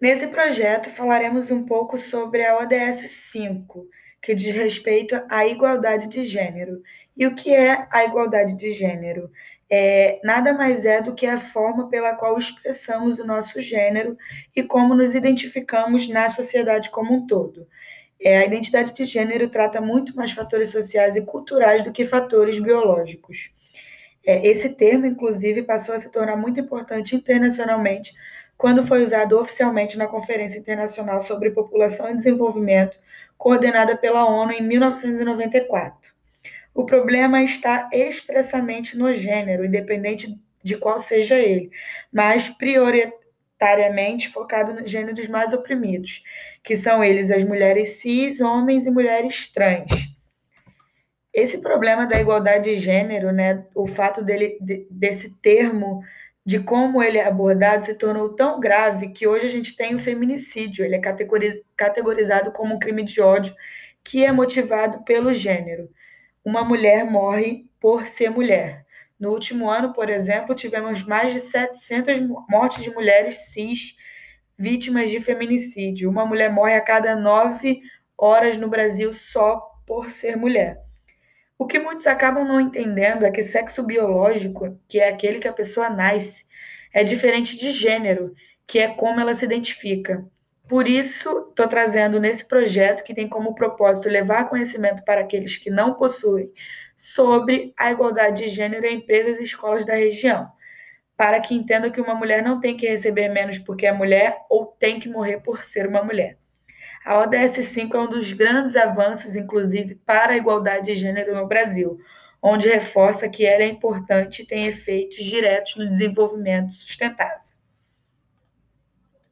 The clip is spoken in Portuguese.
Nesse projeto, falaremos um pouco sobre a ODS 5, que diz respeito à igualdade de gênero. E o que é a igualdade de gênero? É, nada mais é do que a forma pela qual expressamos o nosso gênero e como nos identificamos na sociedade como um todo. É, a identidade de gênero trata muito mais fatores sociais e culturais do que fatores biológicos. É, esse termo, inclusive, passou a se tornar muito importante internacionalmente quando foi usado oficialmente na Conferência Internacional sobre População e Desenvolvimento, coordenada pela ONU em 1994. O problema está expressamente no gênero, independente de qual seja ele, mas prioritariamente focado nos gêneros mais oprimidos, que são eles as mulheres cis, homens e mulheres trans. Esse problema da igualdade de gênero, né, o fato dele, desse termo de como ele é abordado se tornou tão grave que hoje a gente tem o feminicídio. Ele é categorizado como um crime de ódio que é motivado pelo gênero. Uma mulher morre por ser mulher. No último ano, por exemplo, tivemos mais de 700 mortes de mulheres cis vítimas de feminicídio. Uma mulher morre a cada nove horas no Brasil só por ser mulher. O que muitos acabam não entendendo é que sexo biológico, que é aquele que a pessoa nasce, é diferente de gênero, que é como ela se identifica. Por isso, estou trazendo nesse projeto que tem como propósito levar conhecimento para aqueles que não possuem sobre a igualdade de gênero em empresas e escolas da região, para que entendam que uma mulher não tem que receber menos porque é mulher ou tem que morrer por ser uma mulher. A ODS 5 é um dos grandes avanços, inclusive, para a igualdade de gênero no Brasil, onde reforça que ela é importante e tem efeitos diretos no desenvolvimento sustentável.